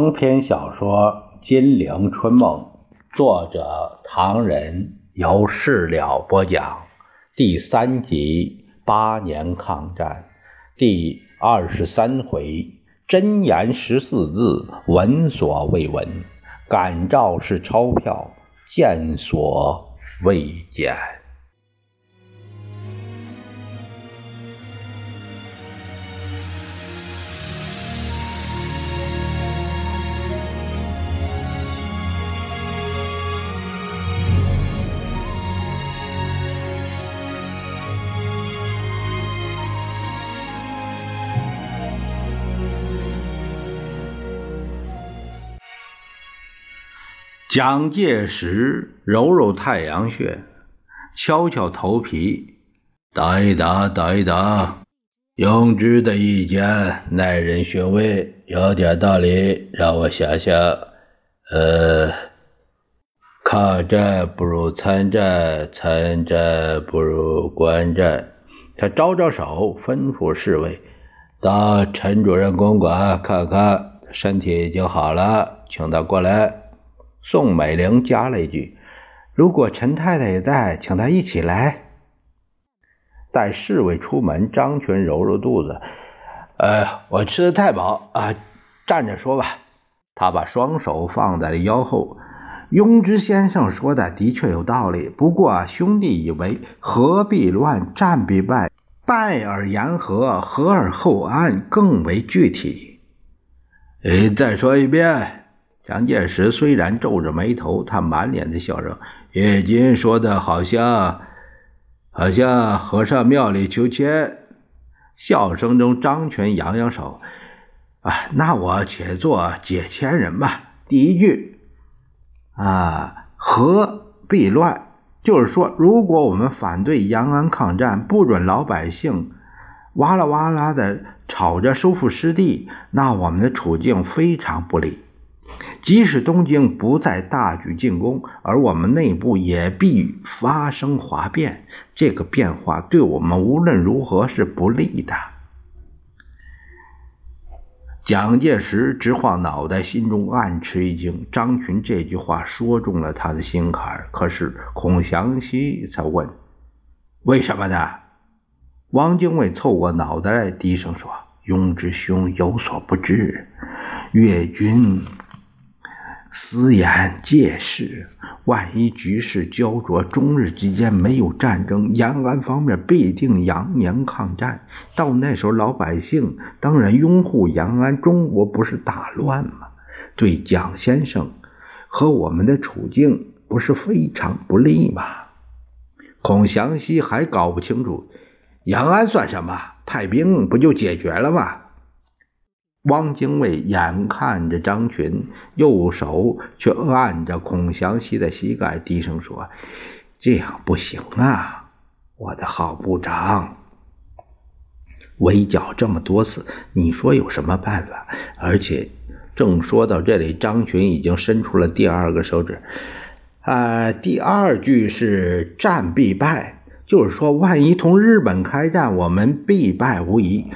长篇小说《金陵春梦》，作者唐人，由事了播讲，第三集八年抗战，第二十三回真言十四字，闻所未闻；感召是钞票，见所未见。蒋介石揉揉太阳穴，敲敲头皮，打一打，打一打。永之的意见耐人寻味，有点道理。让我想想，呃，抗战不如参战，参战不如观战。他招招手，吩咐侍卫到陈主任公馆看看，身体已经好了，请他过来。宋美龄加了一句：“如果陈太太也在，请她一起来。”待侍卫出门，张群揉揉肚子：“呃，我吃的太饱啊，站着说吧。”他把双手放在了腰后。庸之先生说的的确有道理，不过兄弟以为何必乱，战必败，败而言和，和而后安更为具体。呃，再说一遍。蒋介石虽然皱着眉头，他满脸的笑容。叶金说的好像，好像和尚庙里求签。笑声中，张全扬扬手：“啊，那我且做解签人吧。第一句，啊，和必乱，就是说，如果我们反对延安抗战，不准老百姓哇啦哇啦的吵着收复失地，那我们的处境非常不利。”即使东京不再大举进攻，而我们内部也必发生哗变，这个变化对我们无论如何是不利的。蒋介石直晃脑袋，心中暗吃一惊。张群这句话说中了他的心坎可是孔祥熙才问：“为什么呢？”汪精卫凑过脑袋，低声说：“庸之兄有所不知，越军。”私言借势，万一局势焦灼，中日之间没有战争，延安方面必定扬言抗战。到那时候，老百姓当然拥护延安，中国不是大乱吗？对蒋先生和我们的处境不是非常不利吗？孔祥熙还搞不清楚，延安算什么？派兵不就解决了吗？汪精卫眼看着张群，右手却按着孔祥熙的膝盖，低声说：“这样不行啊，我的好部长，围剿这么多次，你说有什么办法？”而且，正说到这里，张群已经伸出了第二个手指。啊，第二句是“战必败”，就是说，万一同日本开战，我们必败无疑。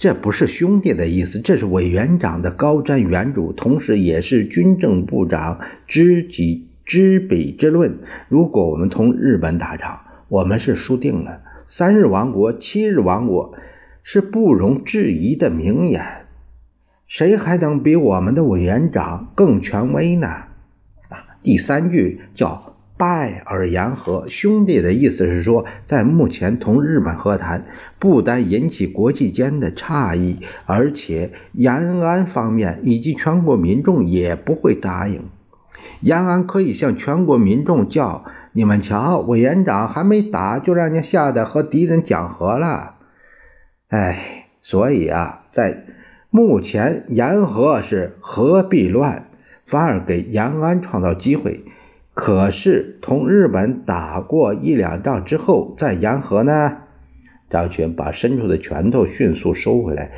这不是兄弟的意思，这是委员长的高瞻远瞩，同时也是军政部长知己知彼之论。如果我们同日本打仗，我们是输定了。三日亡国，七日亡国，是不容置疑的名言。谁还能比我们的委员长更权威呢？啊，第三句叫。败而言和，兄弟的意思是说，在目前同日本和谈，不单引起国际间的诧异，而且延安方面以及全国民众也不会答应。延安可以向全国民众叫：“你们瞧，委员长还没打，就让人吓得和敌人讲和了。”哎，所以啊，在目前言和是和必乱，反而给延安创造机会。可是，同日本打过一两仗之后再言和呢？张群把伸出的拳头迅速收回来，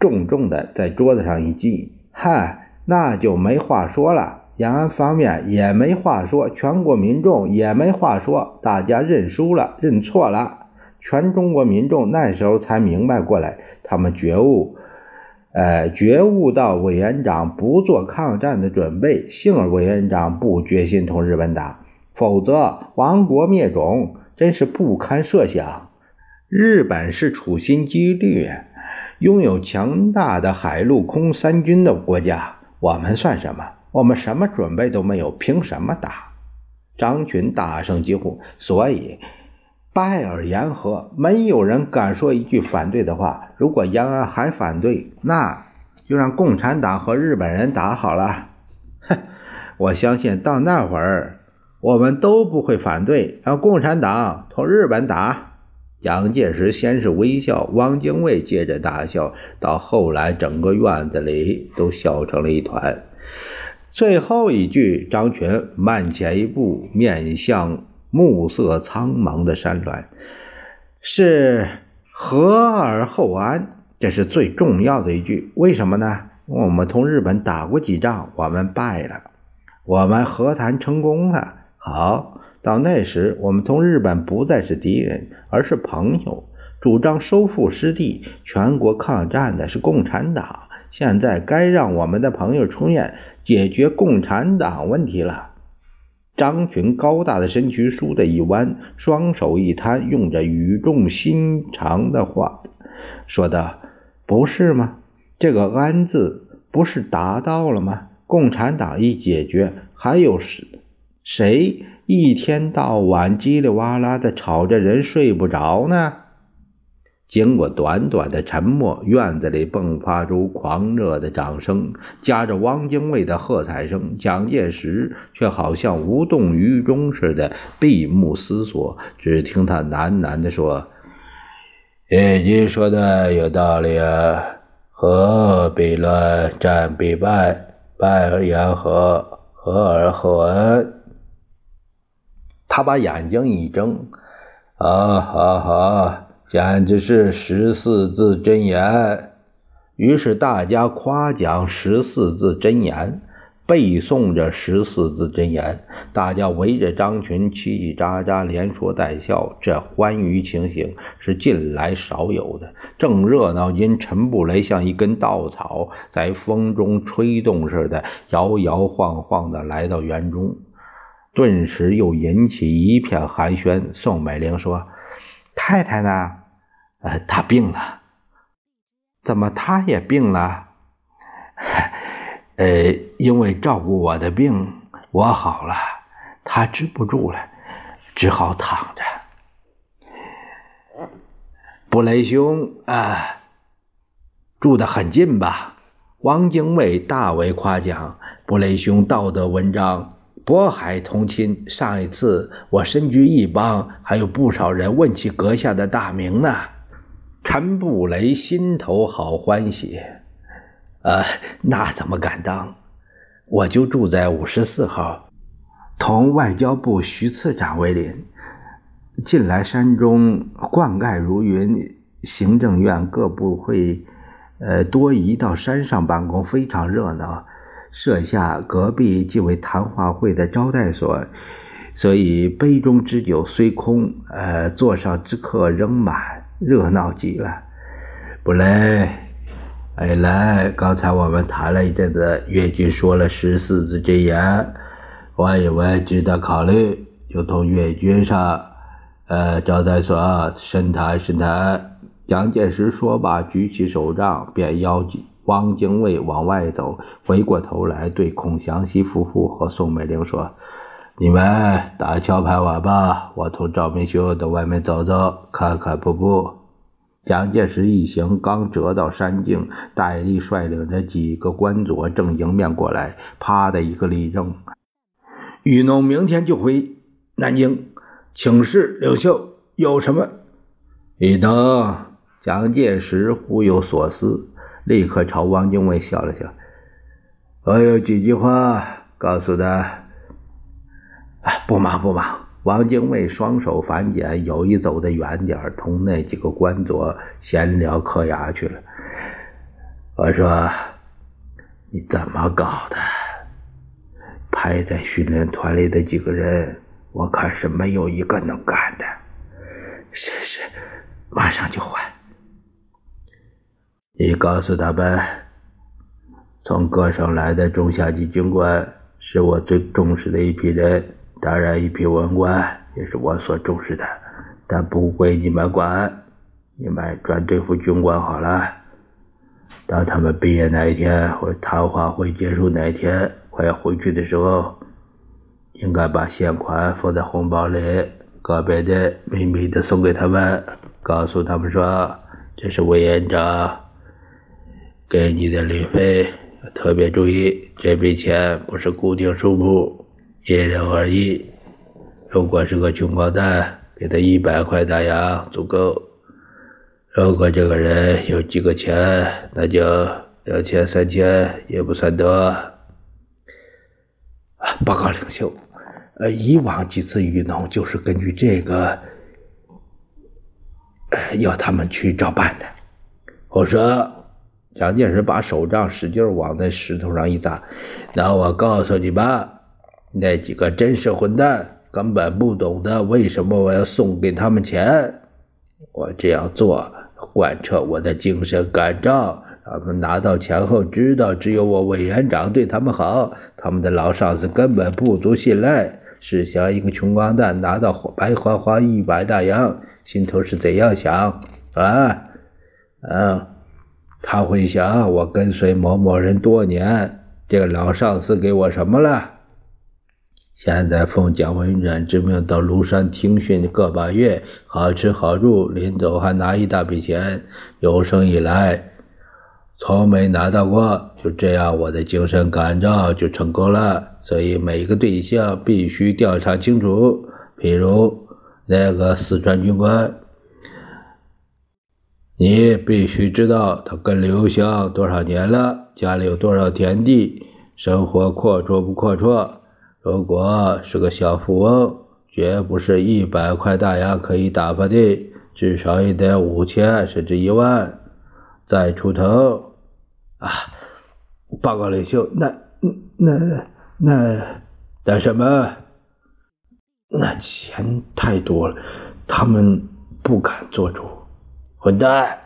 重重的在桌子上一击。嗨，那就没话说了。延安方面也没话说，全国民众也没话说，大家认输了，认错了。全中国民众那时候才明白过来，他们觉悟。呃，觉悟到委员长不做抗战的准备，幸而委员长不决心同日本打，否则亡国灭种真是不堪设想。日本是处心积虑拥有强大的海陆空三军的国家，我们算什么？我们什么准备都没有，凭什么打？张群大声疾呼。所以。拜尔言和，没有人敢说一句反对的话。如果延安还反对，那就让共产党和日本人打好了。哼，我相信到那会儿，我们都不会反对让共产党同日本打。蒋介石先是微笑，汪精卫接着大笑，到后来整个院子里都笑成了一团。最后一句，张群慢前一步，面向。暮色苍茫的山峦，是和而后安，这是最重要的一句。为什么呢？我们同日本打过几仗，我们败了，我们和谈成功了。好，到那时，我们同日本不再是敌人，而是朋友。主张收复失地、全国抗战的是共产党。现在该让我们的朋友出面解决共产党问题了。张群高大的身躯倏地一弯，双手一摊，用着语重心长的话说道：“不是吗？这个‘安’字不是达到了吗？共产党一解决，还有谁谁一天到晚叽里哇啦的吵着人睡不着呢？”经过短短的沉默，院子里迸发出狂热的掌声，夹着汪精卫的喝彩声。蒋介石却好像无动于衷似的，闭目思索。只听他喃喃地说：“叶君说的有道理啊，和必乱，战必败，败而言和，和而后安。”他把眼睛一睁：“啊，好好。”简直是十四字真言。于是大家夸奖十四字真言，背诵着十四字真言。大家围着张群叽叽喳喳，连说带笑。这欢愉情形是近来少有的。正热闹因，陈布雷像一根稻草，在风中吹动似的，摇摇晃晃地来到园中，顿时又引起一片寒暄。宋美龄说。太太呢？呃，他病了。怎么他也病了？呃，因为照顾我的病，我好了，他治不住了，只好躺着。布雷兄啊，住得很近吧？汪精卫大为夸奖布雷兄道德文章。渤海同亲，上一次我身居一邦，还有不少人问起阁下的大名呢。陈布雷心头好欢喜，呃，那怎么敢当？我就住在五十四号，同外交部徐次长为邻。近来山中灌溉如云，行政院各部会，呃，多移到山上办公，非常热闹。设下隔壁即为谈话会的招待所，所以杯中之酒虽空，呃，座上之客仍满，热闹极了。不来，哎来，刚才我们谈了一阵子，越军说了十四字真言，我以为值得考虑，就同越军上，呃，招待所深谈深谈。蒋介石说罢，举起手杖，便邀请。汪精卫往外走，回过头来对孔祥熙夫妇和宋美龄说：“你们打桥牌玩吧，我同赵明兄到外面走走，看看瀑布。”蒋介石一行刚折到山径，戴笠率领着几个官佐正迎面过来，啪的一个立正：“雨农明天就回南京，请示领袖有什么？”一等，蒋介石忽有所思。立刻朝汪精卫笑了笑，我有几句话告诉他。不忙不忙。王精卫双手反剪，有意走得远点同那几个官佐闲聊嗑牙去了。我说：“你怎么搞的？排在训练团里的几个人，我看是没有一个能干的。”是是，马上就换。你告诉他们，从各省来的中下级军官是我最重视的一批人，当然一批文官也是我所重视的，但不归你们管，你们专对付军官好了。当他们毕业那一天，或谈话会结束那一天，快要回去的时候，应该把现款放在红包里，个别的秘密的送给他们，告诉他们说这是委员长给你的旅费。特别注意，这笔钱不是固定数目，因人而异。如果是个穷光蛋，给他一百块大洋足够。如果这个人有几个钱，那就两千、三千也不算多。报告领袖，呃，以往几次愚弄就是根据这个，要他们去照办的。我说，蒋介石把手杖使劲往那石头上一砸。那我告诉你吧，那几个真是混蛋，根本不懂得为什么我要送给他们钱。我这样做。贯彻我的精神感召，他们拿到钱后知道，只有我委员长对他们好，他们的老上司根本不足信赖。试想，一个穷光蛋拿到白花花一百大洋，心头是怎样想啊？啊，他会想：我跟随某某人多年，这个老上司给我什么了？现在奉蒋委员长之命到庐山听训个把月，好吃好住，临走还拿一大笔钱。有生以来从没拿到过，就这样我的精神感召就成功了。所以每个对象必须调查清楚。比如那个四川军官，你必须知道他跟刘湘多少年了，家里有多少田地，生活阔绰不阔绰。如果是个小富翁，绝不是一百块大洋可以打发的，至少也得五千甚至一万再出头。啊，报告领袖，那那那那什么？那钱太多了，他们不敢做主。混蛋！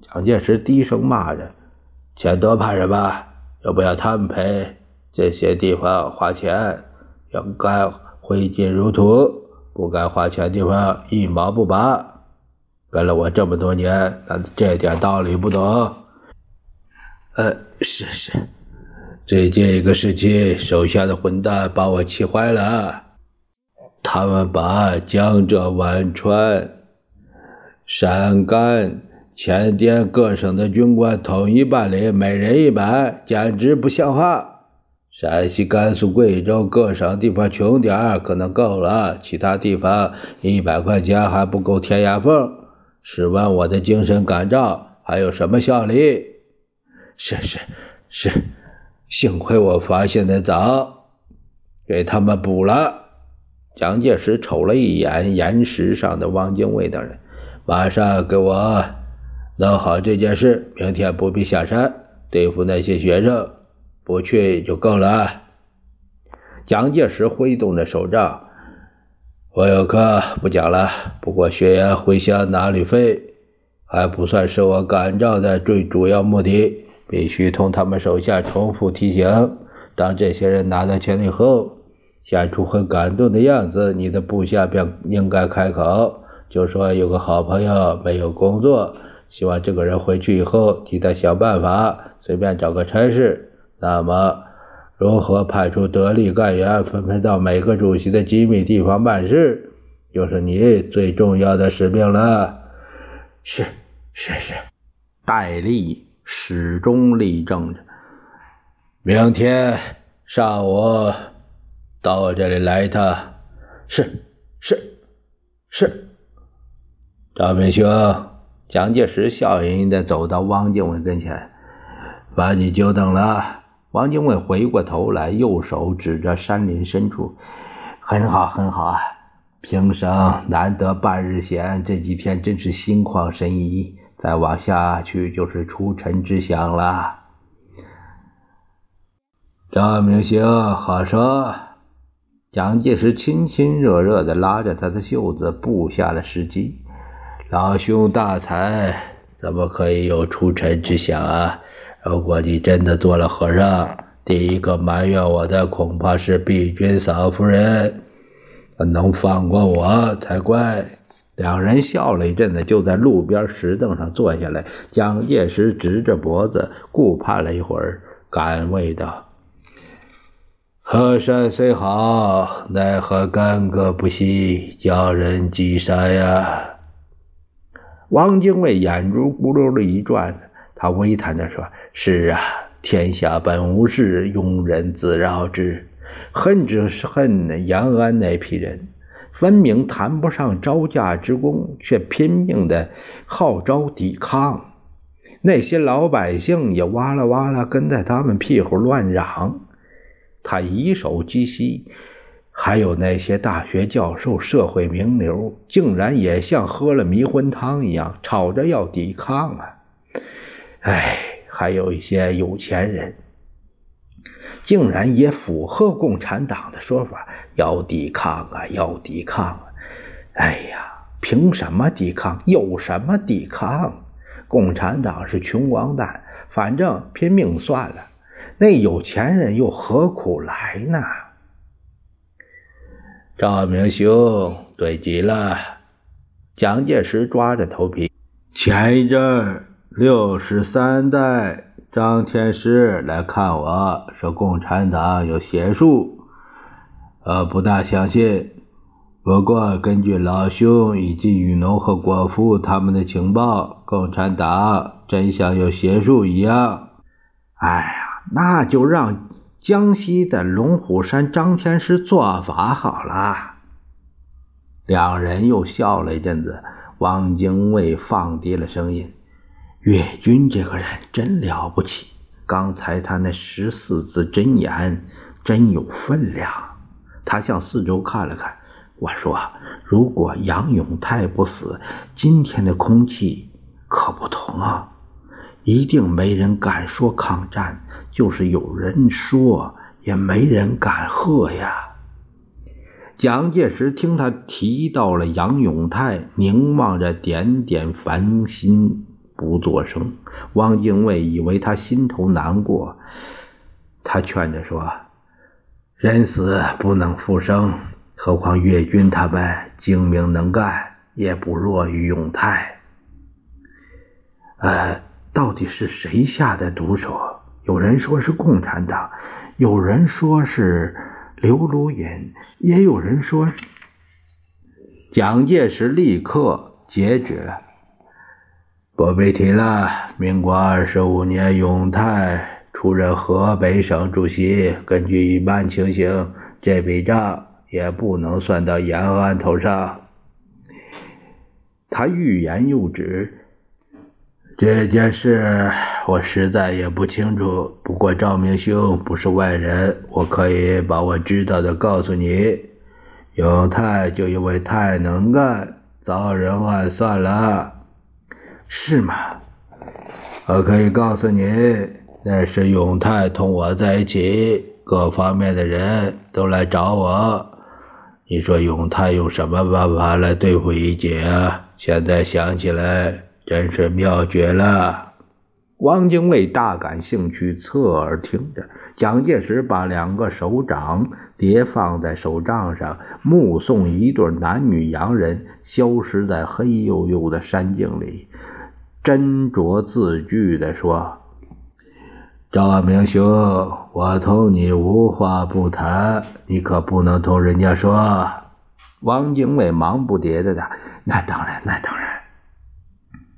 蒋介石低声骂着：“钱多怕什么？要不要他们赔？这些地方花钱。”要该挥金如土，不该花钱的地方一毛不拔。跟了我这么多年，难道这点道理不懂？呃，是是，最近一个时期，手下的混蛋把我气坏了。他们把江浙皖川、陕甘、前滇各省的军官统一办理，每人一百，简直不像话。陕西、甘肃、贵州各省地方穷点儿可能够了，其他地方一百块钱还不够填牙缝。试问我的精神感召还有什么效力？是是是，幸亏我发现的早，给他们补了。蒋介石瞅了一眼岩石上的汪精卫等人，马上给我弄好这件事，明天不必下山对付那些学生。不去就够了。蒋介石挥动着手杖：“我有课不讲了。不过学员回乡拿旅费，还不算是我感召的最主要目的。必须同他们手下重复提醒：当这些人拿到钱以后，显出很感动的样子，你的部下便应该开口，就说有个好朋友没有工作，希望这个人回去以后替他想办法，随便找个差事。”那么，如何派出得力干员分配到每个主席的机密地方办事，就是你最重要的使命了。是，是是。戴笠始终立正着。明天上午到我这里来一趟。是，是，是。赵明兄，蒋介石笑吟吟地走到汪精卫跟前，把你久等了。王精卫回过头来，右手指着山林深处：“很好，很好啊！平生难得半日闲，这几天真是心旷神怡。再往下去就是出尘之乡了。”赵明星，好说。蒋介石亲亲热热的拉着他的袖子，布下了时机：“老兄大才，怎么可以有出尘之想啊？”如果你真的做了和尚，第一个埋怨我的恐怕是碧君嫂夫人，能放过我才怪。两人笑了一阵子，就在路边石凳上坐下来。蒋介石直着脖子，顾盼了一会儿，感慰 道：“河山虽好，奈何干戈不息，叫人击杀呀？”汪精卫眼珠咕噜的一转，他微叹地说：“是啊，天下本无事，庸人自扰之。恨只是恨延安那批人。”分明谈不上招架之功，却拼命的号召抵抗。那些老百姓也哇啦哇啦跟在他们屁股乱嚷。他以手击膝，还有那些大学教授、社会名流，竟然也像喝了迷魂汤一样，吵着要抵抗啊！哎，还有一些有钱人，竟然也符合共产党的说法。要抵抗啊！要抵抗啊！哎呀，凭什么抵抗？有什么抵抗？共产党是穷光蛋，反正拼命算了。那有钱人又何苦来呢？赵明兄，对极了。蒋介石抓着头皮。前一阵儿六十三代张天师来看我说，共产党有邪术。呃，不大相信。不过，根据老兄以及雨农和国父他们的情报，共产党真像有邪术一样。哎呀，那就让江西的龙虎山张天师做法好了。两人又笑了一阵子。汪精卫放低了声音：“岳军这个人真了不起，刚才他那十四字真言真有分量。”他向四周看了看，我说：“如果杨永泰不死，今天的空气可不同啊！一定没人敢说抗战，就是有人说，也没人敢喝呀。”蒋介石听他提到了杨永泰，凝望着点点繁星，不作声。汪精卫以为他心头难过，他劝着说。人死不能复生，何况岳军他们精明能干，也不弱于永泰。呃，到底是谁下的毒手？有人说是共产党，有人说是刘如隐，也有人说……蒋介石立刻截止了，不必提了。民国二十五年，永泰。出任河北省主席，根据一般情形，这笔账也不能算到延安头上。他欲言又止。这件事我实在也不清楚，不过赵明兄不是外人，我可以把我知道的告诉你。永泰就因为太能干，遭人暗算了，是吗？我可以告诉你。那是永泰同我在一起，各方面的人都来找我。你说永泰用什么办法来对付一姐啊？现在想起来真是妙绝了。汪精卫大感兴趣，侧耳听着。蒋介石把两个手掌叠放在手杖上，目送一对男女洋人消失在黑黝黝的山径里，斟酌字句地说。赵明兄，我同你无话不谈，你可不能同人家说。汪精卫忙不迭的答：“那当然，那当然。”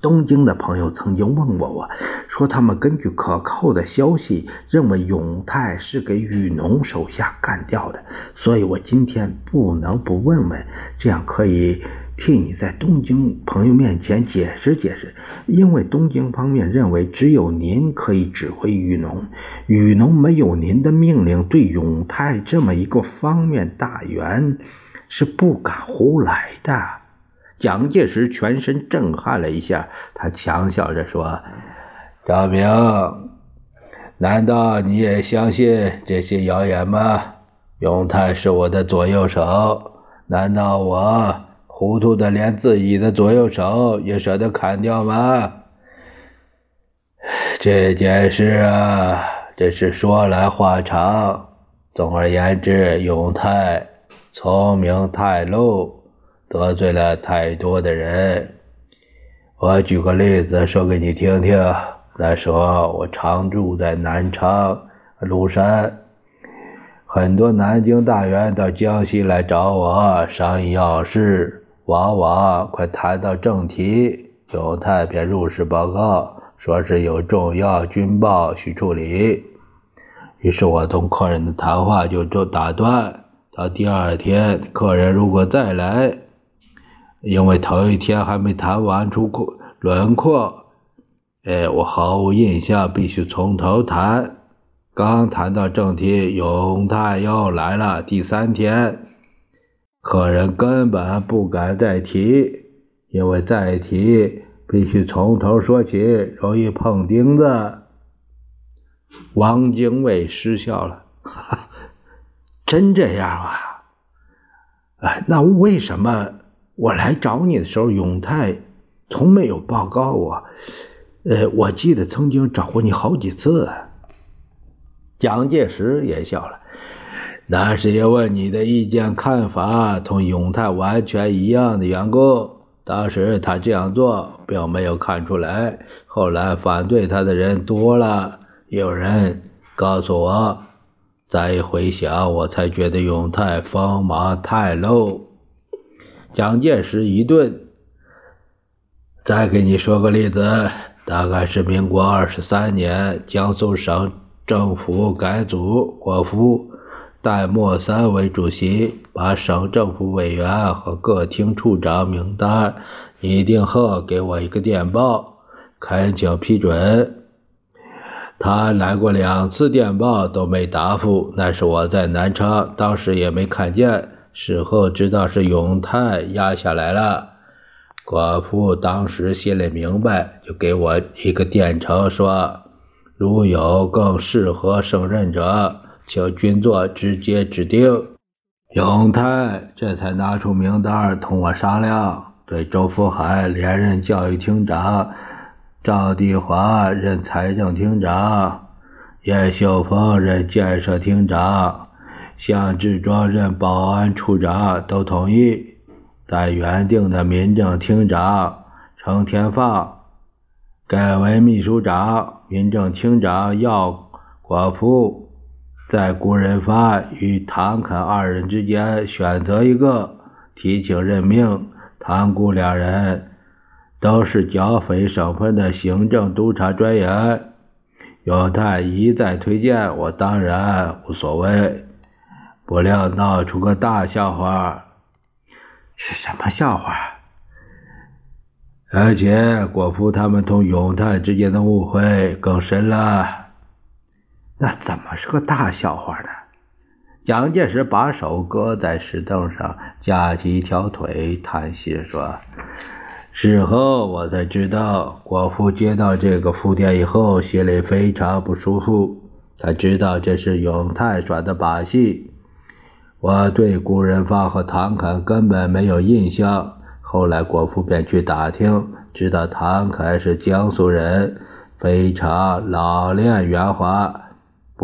东京的朋友曾经问过我，说他们根据可靠的消息，认为永泰是给雨农手下干掉的，所以我今天不能不问问，这样可以。替你在东京朋友面前解释解释，因为东京方面认为只有您可以指挥雨农，雨农没有您的命令，对永泰这么一个方面大员是不敢胡来的。蒋介石全身震撼了一下，他强笑着说：“赵明，难道你也相信这些谣言吗？永泰是我的左右手，难道我？”糊涂的连自己的左右手也舍得砍掉吗？这件事啊，真是说来话长。总而言之，永泰聪明太露，得罪了太多的人。我举个例子说给你听听。那时候我常住在南昌庐山，很多南京大员到江西来找我商议要事，往往快谈到正题，永泰便入室报告，说是有重要军报需处理。于是我同客人的谈话就就打断。到第二天，客人如果再来，因为头一天还没谈完出轮廓。哎，我毫无印象，必须从头谈。刚谈到正题，永泰又来了。第三天，客人根本不敢再提，因为再提必须从头说起，容易碰钉子。王精卫失笑了，哈，真这样啊？哎，那为什么我来找你的时候，永泰从没有报告我？呃，我记得曾经找过你好几次。蒋介石也笑了，那是因为你的意见看法同永泰完全一样的缘故。当时他这样做并没有看出来，后来反对他的人多了，有人告诉我，再一回想，我才觉得永泰锋芒太露。蒋介石一顿，再给你说个例子。大概是民国二十三年，江苏省政府改组，国府戴墨三为主席，把省政府委员和各厅处长名单拟定后，给我一个电报，恳请批准。他来过两次，电报都没答复。那是我在南昌，当时也没看见，事后知道是永泰压下来了。寡妇当时心里明白，就给我一个电呈，说：“如有更适合胜任者，请军座直接指定。”永泰这才拿出名单同我商量，对周福海连任教育厅长，赵地华任财政厅长，叶秀峰任建设厅长，向志庄任保安处长，都同意。在原定的民政厅长程天放改为秘书长，民政厅长要国父在顾仁发与唐肯二人之间选择一个，提请任命。唐顾两人都是剿匪省份的行政督察专员，永泰一再推荐，我当然无所谓。不料闹出个大笑话。是什么笑话？而且果夫他们同永泰之间的误会更深了。那怎么是个大笑话呢？蒋介石把手搁在石凳上，架起一条腿，叹息说：“事后我才知道，国父接到这个复电以后，心里非常不舒服。他知道这是永泰耍的把戏。”我对顾仁发和唐肯根本没有印象。后来国父便去打听，知道唐肯是江苏人，非常老练圆滑，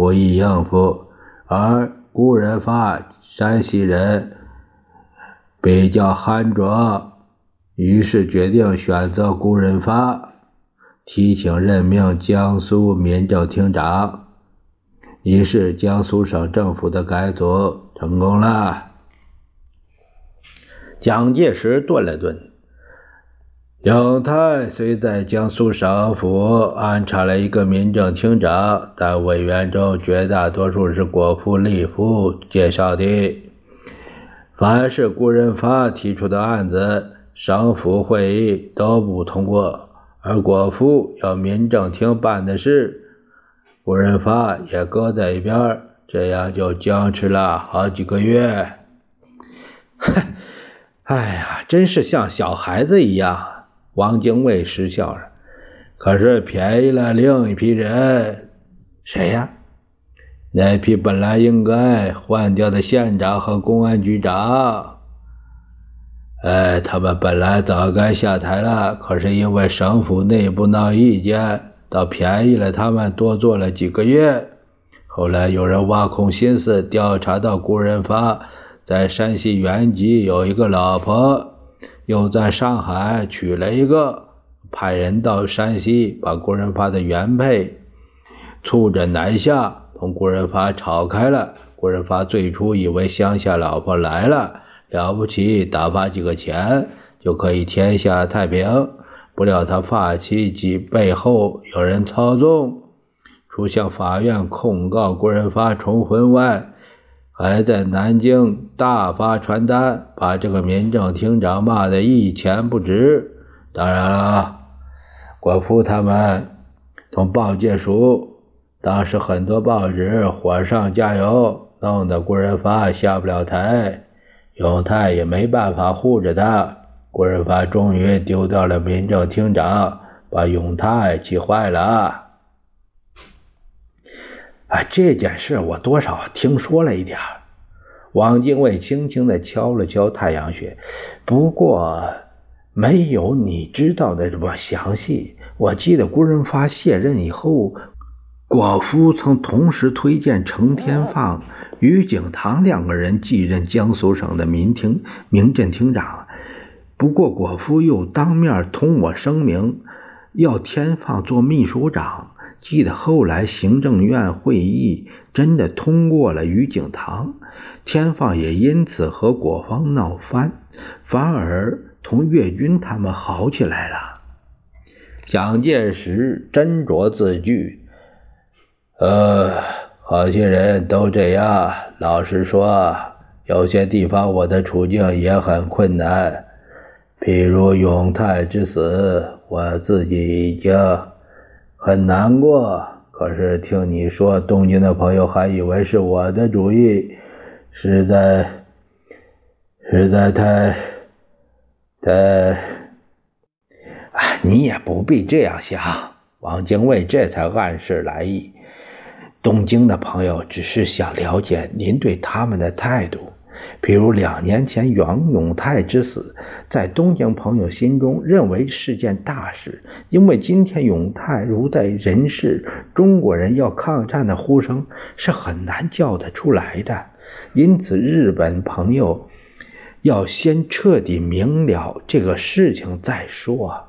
不易应付；而顾仁发山西人，比较憨拙，于是决定选择顾仁发，提请任命江苏民政厅长。于是江苏省政府的改组。成功了。蒋介石顿了顿，永泰虽在江苏省府安插了一个民政厅长，但委员中绝大多数是国父、立夫介绍的。凡是顾仁发提出的案子，省府会议都不通过；而国父要民政厅办的事，顾仁发也搁在一边这样就僵持了好几个月。哼，哎呀，真是像小孩子一样。王精卫失笑了。可是便宜了另一批人，谁呀？那批本来应该换掉的县长和公安局长。哎，他们本来早该下台了，可是因为省府内部闹意见，倒便宜了他们多做了几个月。后来有人挖空心思调查到顾仁发在山西原籍有一个老婆，又在上海娶了一个，派人到山西把郭仁发的原配促着南下，同郭仁发吵开了。郭仁发最初以为乡下老婆来了了不起，打发几个钱就可以天下太平，不料他发妻及背后有人操纵，除向法院控告郭仁发重婚外。还在南京大发传单，把这个民政厅长骂得一钱不值。当然了，国父他们同报界熟，当时很多报纸火上加油，弄得顾仁发下不了台，永泰也没办法护着他。顾仁发终于丢掉了民政厅长，把永泰气坏了。啊，这件事我多少听说了一点王精卫轻轻地敲了敲太阳穴，不过没有你知道的这么详细。我记得顾仁发卸任以后，果夫曾同时推荐程天放、于景堂两个人继任江苏省的民厅民政厅长。不过果夫又当面同我声明，要天放做秘书长。记得后来行政院会议真的通过了于景堂，天放也因此和国方闹翻，反而同岳军他们好起来了。蒋介石斟酌字句：“呃，好些人都这样。老实说，有些地方我的处境也很困难，譬如永泰之死，我自己已经。”很难过，可是听你说东京的朋友还以为是我的主意，实在实在太太……哎，你也不必这样想。王精卫这才暗示来意，东京的朋友只是想了解您对他们的态度。比如两年前杨永泰之死，在东京朋友心中认为是件大事，因为今天永泰如在人世，中国人要抗战的呼声是很难叫得出来的。因此，日本朋友要先彻底明了这个事情再说。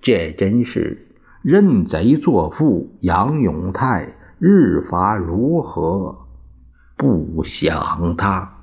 这真是认贼作父，杨永泰日发如何？不想他。